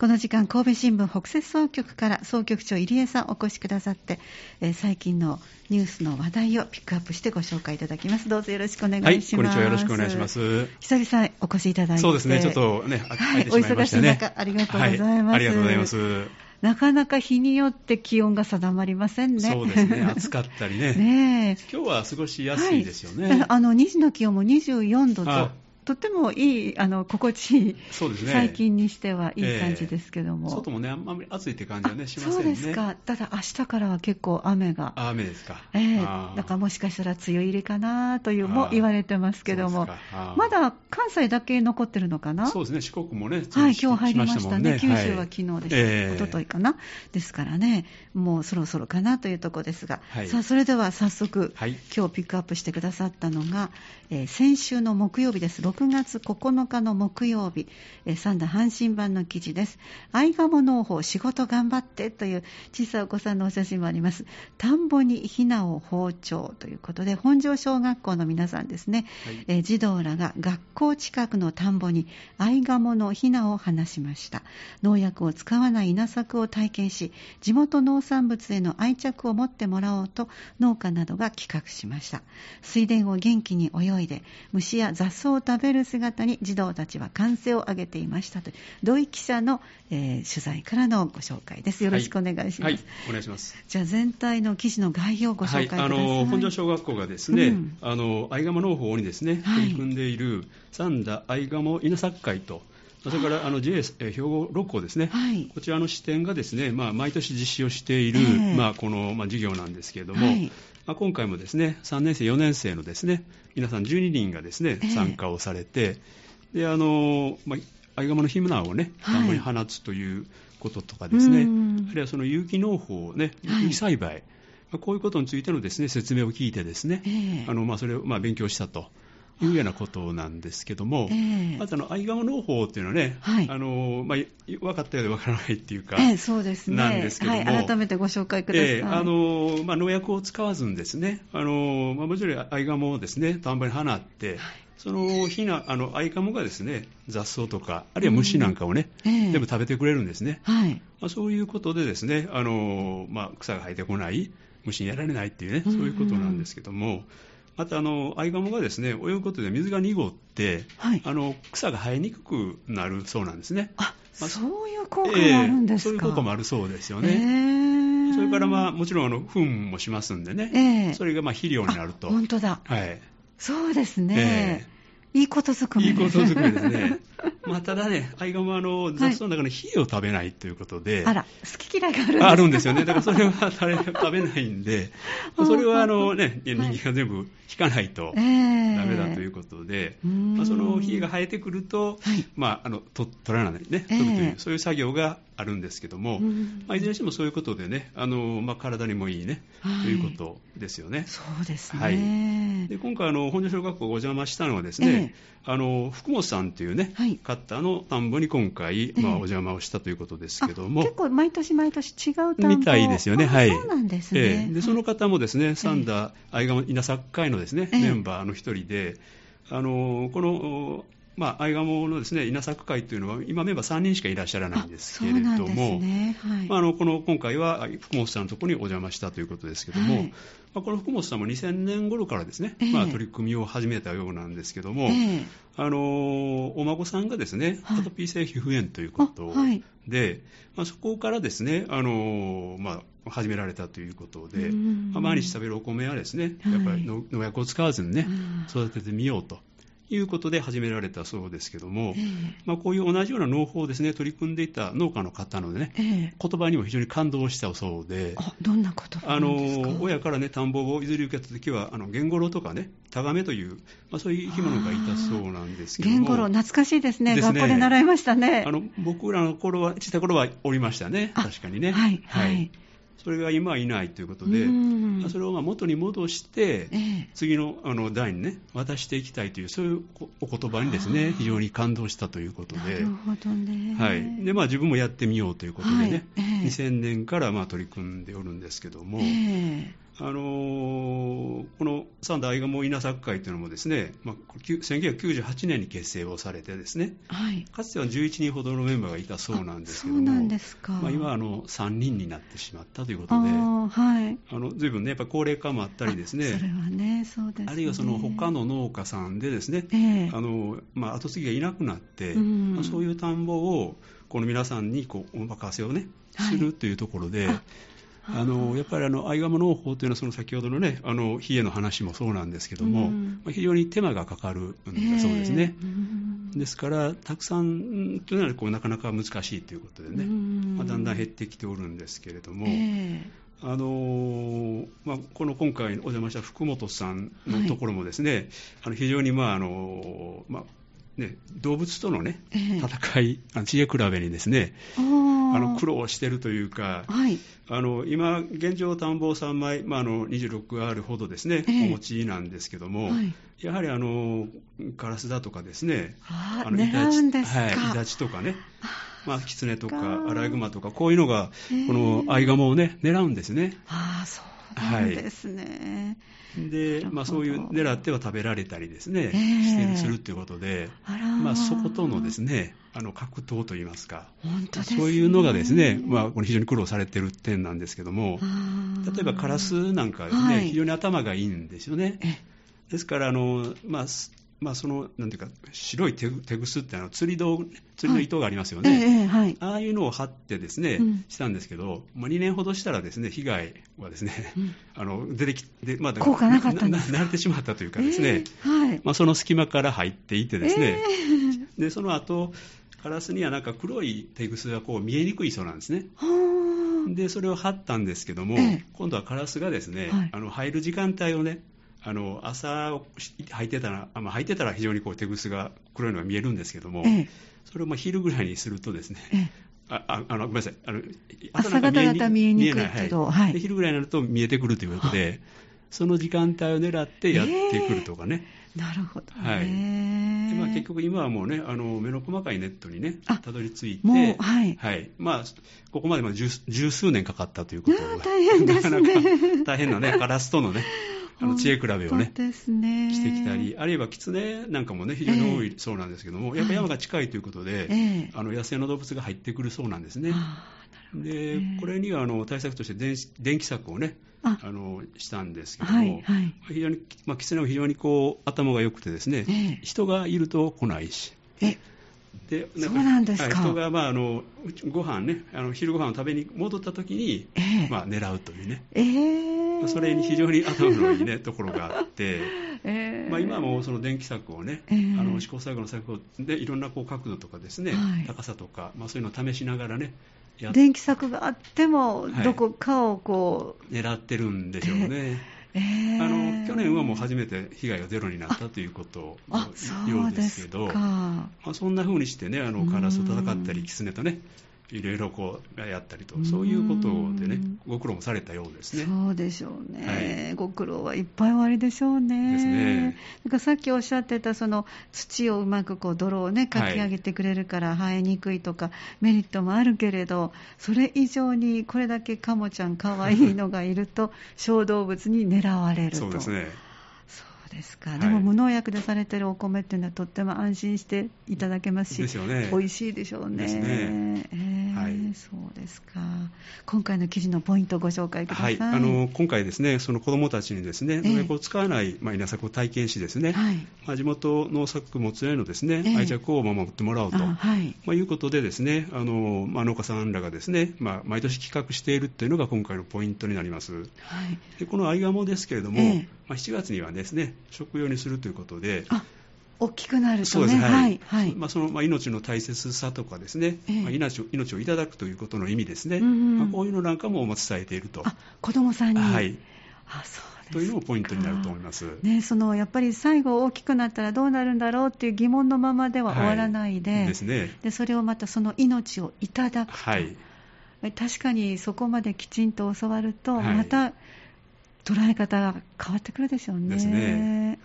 この時間、神戸新聞北摂総局から総局長入江さんお越しくださって、えー最近のニュースの話題をピックアップしてご紹介いただきます。どうぞよろしくお願いします。はい、こんにちは。よろしくお願いしま。す。久々お越しいただいて。そうですね、ちょっとね、あはいね。お忙しい中ありがとうございますはありがとうございます。なかなか日によって気温が定まりませんね。そうですね、暑かったりね。ねえ。今日は過ごしやすいですよね。はい、あの2時の気温も24度と、はいとってもいい、あの心地いい、そうですね。最近にしてはいい感じですけども。外もね、あんまり暑いって感じはね、あしませんね。そうですか、ただ明日からは結構雨が。あ雨ですか。えー。だからもしかしたら梅雨入りかなというも言われてますけども。まだ関西だけ残ってるのかな？そうですね、四国もね、はい、今日入りましたね、九州ははい昨日でした、ええ。一昨日かな、ですからね、もうそろそろかなというところですが、はい。さあそれでは早速、はい。今日ピックアップしてくださったのが、えー先週の木曜日です、6月9日の木曜日、えー三田阪神版の記事です、愛鴨農法、仕事頑張ってという小さいお子さんのお写真もあります、田んぼにひなを包丁ということで、本庄小学校の皆さんですね、はい。えー児童らが学校近くの田んぼに愛鴨のひなを放しました。農薬を使わない稲作を体験し地元農産物への愛着を持ってもらおうと農家などが企画しました。水田を元気に泳いで虫や雑草を食べる姿に児童たちは歓声を上げていましたという土井記者の、えー取材からのご紹介です。よろしくお願いします、はい、お願いします。じゃあ全体の記事の概要をご紹介ください、はい、あの本庄小学校がですね、うん。あの愛鴨農法にですね、はい。取り組んでいる三田愛鴨稲作会と、それからあの JA え兵庫六校ですね、はい。こちらの支店がですね、まあ、毎年実施をしている、ええ。まあ、この、まあ、事業なんですけれども、はいまあ、今回もですね3年生、4年生のですね皆さん12人がですねええ。参加をされて、であのまあ、のヒムナをね、はい。田んぼに放つということとかですね、うん。あるいはその有機農法ね、はい。有機栽培、まあこういうことについてのですね説明を聞いてですね、ええ。あのまあ、それをまあ勉強したというようなことなんですけども、ええまずあの愛鴨農法っていうのはね、はいあのまあ、分かったようで分からないっていうか、ええ、そうですね。なんですけどもはい、改めてご紹介ください。ええあのまあ、農薬を使わずにですね、あのまあ、もちろん愛鴨をですね田んぼに放って、そのひなあの愛鴨がですね雑草とか、あるいは虫なんかをね、うんええ全部食べてくれるんですね。はい。まあ、そういうことでですね、あのまあ、草が生えてこない、虫にやられないっていうね、うんそういうことなんですけども、またあのアイガモがですね泳ぐことで水が濁って、はいあの草が生えにくくなるそうなんですね。あ、まあそういう効果があるんですか。そういう効果もあるそうですよえね。えそれから、まあ、もちろんあの糞もしますんでね、ええそれがまあ肥料になると。あ本当だ。はいそうですね。えいいことずくめいいです。ことづくめですね。まあ、ただね、アイガモはあの雑草の中の火を食べないということで、あら、好き嫌いがあるんですあるんですよね。だからそれは食べないんで、うんそれはあのね、人間が全部引かないとええ。ダメだということで、うーん。まあ、その火が生えてくると、はい。まあ、あのと取らないね、ええ。取るという、そういう作業があるんですけども、うん。まあ、いずれにしてもそういうことでね、あのまあ、体にもいいね、はい。ということですよね。そうですね。はい。で今回あの、本庄小学校お邪魔したのはですね、あの福本さんというね、はい。方の田んぼに今回、まあ、ええお邪魔をしたということですあけども。結構毎年毎年違う田んぼ。みたいですよね、あはい。そうなんですね。ええ。でそのはい方もですね、三田愛鴨稲作会のですね、ええ。メンバーの一人で、あのこの、おまあ、愛鴨のですね稲作会というのは、今メンバー3人しかいらっしゃらないんですけれども、ね。はい。まあ、あのこの今回は福本さんのところにお邪魔したということですけども、はい。まあ、この福本さんも2000年頃からですね、ええ。まあ、取り組みを始めたようなんですけども、ええ。あのお孫さんがですね、はい。アトピー性皮膚炎ということで、まあ、そこからですね、あのまあ、始められたということで、うん。まあ毎日食べるお米はですね、はい。やっぱり農農薬を使わずにね、うん。育ててみようということで始められたそうですけども、えまあ、こういう同じような農法をですね取り組んでいた農家の方のね、ええ。え言葉にも非常に感動したそうで、あ、どんなことあなんですか？の親からね、田んぼを譲り受けたときは、あのゲンゴロウとかね、タガメという、まあ、そういう生き物がいたそうなんですけども、ゲンゴロウ懐かしいですね。ですね。学校で習いましたね。あの僕らの頃は、小さい頃はおりましたね、あ確かにね。はい、はい。それが今はいないということで、それをまあ元に戻して、ええ次のあの代にね、渡していきたいという、そういうお言葉にですね、非常に感動したということでなる。ほどね。はいでまあ、自分もやってみようということでね、はいええ2000年からまあ取り組んでおるんですけども、ええあのーこの三田アイガモ稲作会というのもですね、まあ、1998年に結成をされてですね、はい。かつては11人ほどのメンバーがいたそうなんですけども、そうなんですか。まあ、今はあの3人になってしまったということあで、あーはい。の随分ね、やっぱ高齢化もあったりですね、あそれはね、そうです、ね。あるいはその他の農家さんでですね、ええ。あのまあ、後継ぎがいなくなって、うん。まあそういう田んぼをこの皆さんにこうお任せをね、はい。するというところで、ああのやっぱりあの相釜農法というのはその先ほどのねあの火への話もそうなんですけども、うん。まあ非常に手間がかかるんだそうですね。ええ。うん。ですから、たくさんというのはこうなかなか難しいということでね、うん。まあ、だんだん減ってきておるんですけれども、えあのーまあ、この今回お邪魔した福本さんのところもですね、あの非常に、まああのまあね、動物との、ね、ええ。戦い、知恵比べにですね、ああの苦労労してるというか、はい。あの今、現状、田んぼ3枚、まあ、あの26あるほどですね、ええ。お持ちなんですけども、はい。やはりあのカラスだとかですね、ああの狙うんですか。はい、イタチとかね、まあ、キツネとかアライグマとか、こういうのが、ええ。このアイガモをね、狙うんですね。ああ、そうなんですね。で、まあ、そういう狙っては食べられたりですね、ええ。してるするということで、あらまあ、そことのですね、あの格闘といいますか、本当ね。そういうのがですね、まあ、これ非常に苦労されてる点なんですけども、例えばカラスなんかはですね、はい。非常に頭がいいんですよね。えですから、あのまあすまあ、そのなんていうか、白い手手ぐすってあの釣り道、釣りの糸がありますよええね。ええはい。ああいうのを貼ってですね、うん。したんですけど、まあ、2年ほどしたらですね、被害はですね、うん。あの出てきて、まあ、効果なかったんです慣れてしまったというかですね、ええはい。まあ、その隙間から入っていてですね、え。でその後カラスにはなんか黒い手ぐすがこう見えにくいそうなんですね。でそれを貼ったんですけども、ええ。今度はカラスがですね、はい。あの入る時間帯をね、あの朝を履いてたら、あまあ、履いてたら非常にこう手ぐすが黒いのが見えるんですけども、ええ。それをまあ昼ぐらいにするとですね、ええ。あああのごめんなさい、あの朝方見えにくいけどははい。で昼ぐらいになると見えてくるということで、その時間帯を狙ってやってくるとかね、なるほどね。はい。でまあ、結局今はもうね、あの目の細かいネットにね、あたどり着いて、もうはい。まあ、ここまでまあ十十数年かかったということいやー大変ですね。なかなか大変なね、カラスとのね、あの知恵比べをねね。してきたり、あるいはキツネなんかもね、非常に多いそうなんですけども、やっぱ山が近いということで、ええ。あの野生の動物が入ってくるそうなんですね。でね。これにはあの対策として電気柵をねあ。あのしたんですけども、はいはい。非常に、まあ、キツネも非常にこう頭が良くてですね、ええ。人がいると来ないし。え、でそうなんですか。はい人が、まあ、あのご飯ねあの昼ご飯を食べに戻った時に、ええ。まあ、狙うというね、ええ。まあそれに非常に頭のいい、ね、ところがあって、ええ。まあ、今もその電気柵をね、ええ。あの試行錯誤の策をでいろんなこう角度とかですね、はい。高さとか、まあ、そういうのを試しながらね電気柵があっても、はいどこかをこう、狙ってるんでしょうね。ええあの去年はもう初めて被害がゼロになったということあ、のよそうですけど、すか。まあ、そんな風にしてね、あのカラスと戦ったり、うんキツネとね、いろいろこうやったりと、そういうことでねうん、ご苦労もされたようですね。そうでしょうね、はいご苦労はいっぱいおありでしょうね。ですねだからさっきおっしゃってたその土をうまくこう泥をねかき上げてくれるから生えにくいとかメリットもあるけれどそれ以上にこれだけカモちゃん可愛いのがいると小動物に狙われると。そうですね。ですか、はい。でも無農薬でされてるお米っていうのはとっても安心していただけますしですよね。美味しいでしょうね。ですね。えーはいそうですか。今回の記事のポイントをご紹介くださ。はいい、あの今回ですね、その子どもたちにですね、ええ農薬を使わない、まあ、稲作を体験しですね、はいまあ、地元農作物へのですね、ええ愛着を守ってもらおうと。あはい。まあ、いうことでですね、あのまあ、農家さんらがですね、まあ、毎年企画しているというのが今回のポイントになります。はい。でこのアイガモですけれども、ええまあ、7月にはですね、食用にするということで、あ、大きくなるとね。そうですね、はい。はい。まあ、そのまあ命の大切さとかですね、ええまあ、命を命をいただくということの意味ですね、うんうんまあ、こういうのなんかもまあ伝えていると。あ、子供さんに。はい。あ、そう。というのもポイントになると思います。ね、そのやっぱり最後大きくなったらどうなるんだろうっていう疑問のままでは終わらないで、はいですね。でそれをまたその命をいただくと、はい。確かにそこまできちんと教わると、はいまた捉え方が変わってくるでしょうね。ですね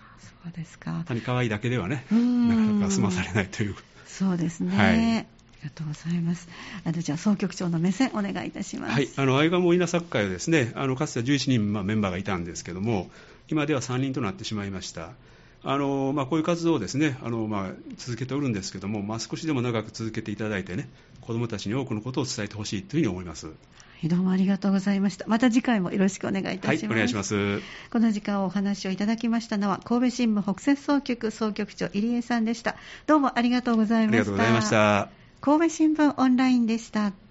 そうですか。単に可愛いだけではね、うんなかなか済まされないという。そうですね。はいがとうございます。あのじゃあ総局長の目線お願いいたします。はい、あのアイガモ稲作会はですね、あのかつては11人、まあ、メンバーがいたんですけども、今では3人となってしまいました。あのまあ、こういう活動をですねあの、まあ、続けておるんですけども、まあ、少しでも長く続けていただいてね、子どもたちに多くのことを伝えてほしいというふうに思います。どうもありがとうございました。また次回もよろしくお願いいたします。はい、お願いします。この時間お話をいただきましたのは、神戸新聞北摂総局総局長入江さんでした。どうもありがとうございました。ありがとうございました。神戸新聞オンラインでした。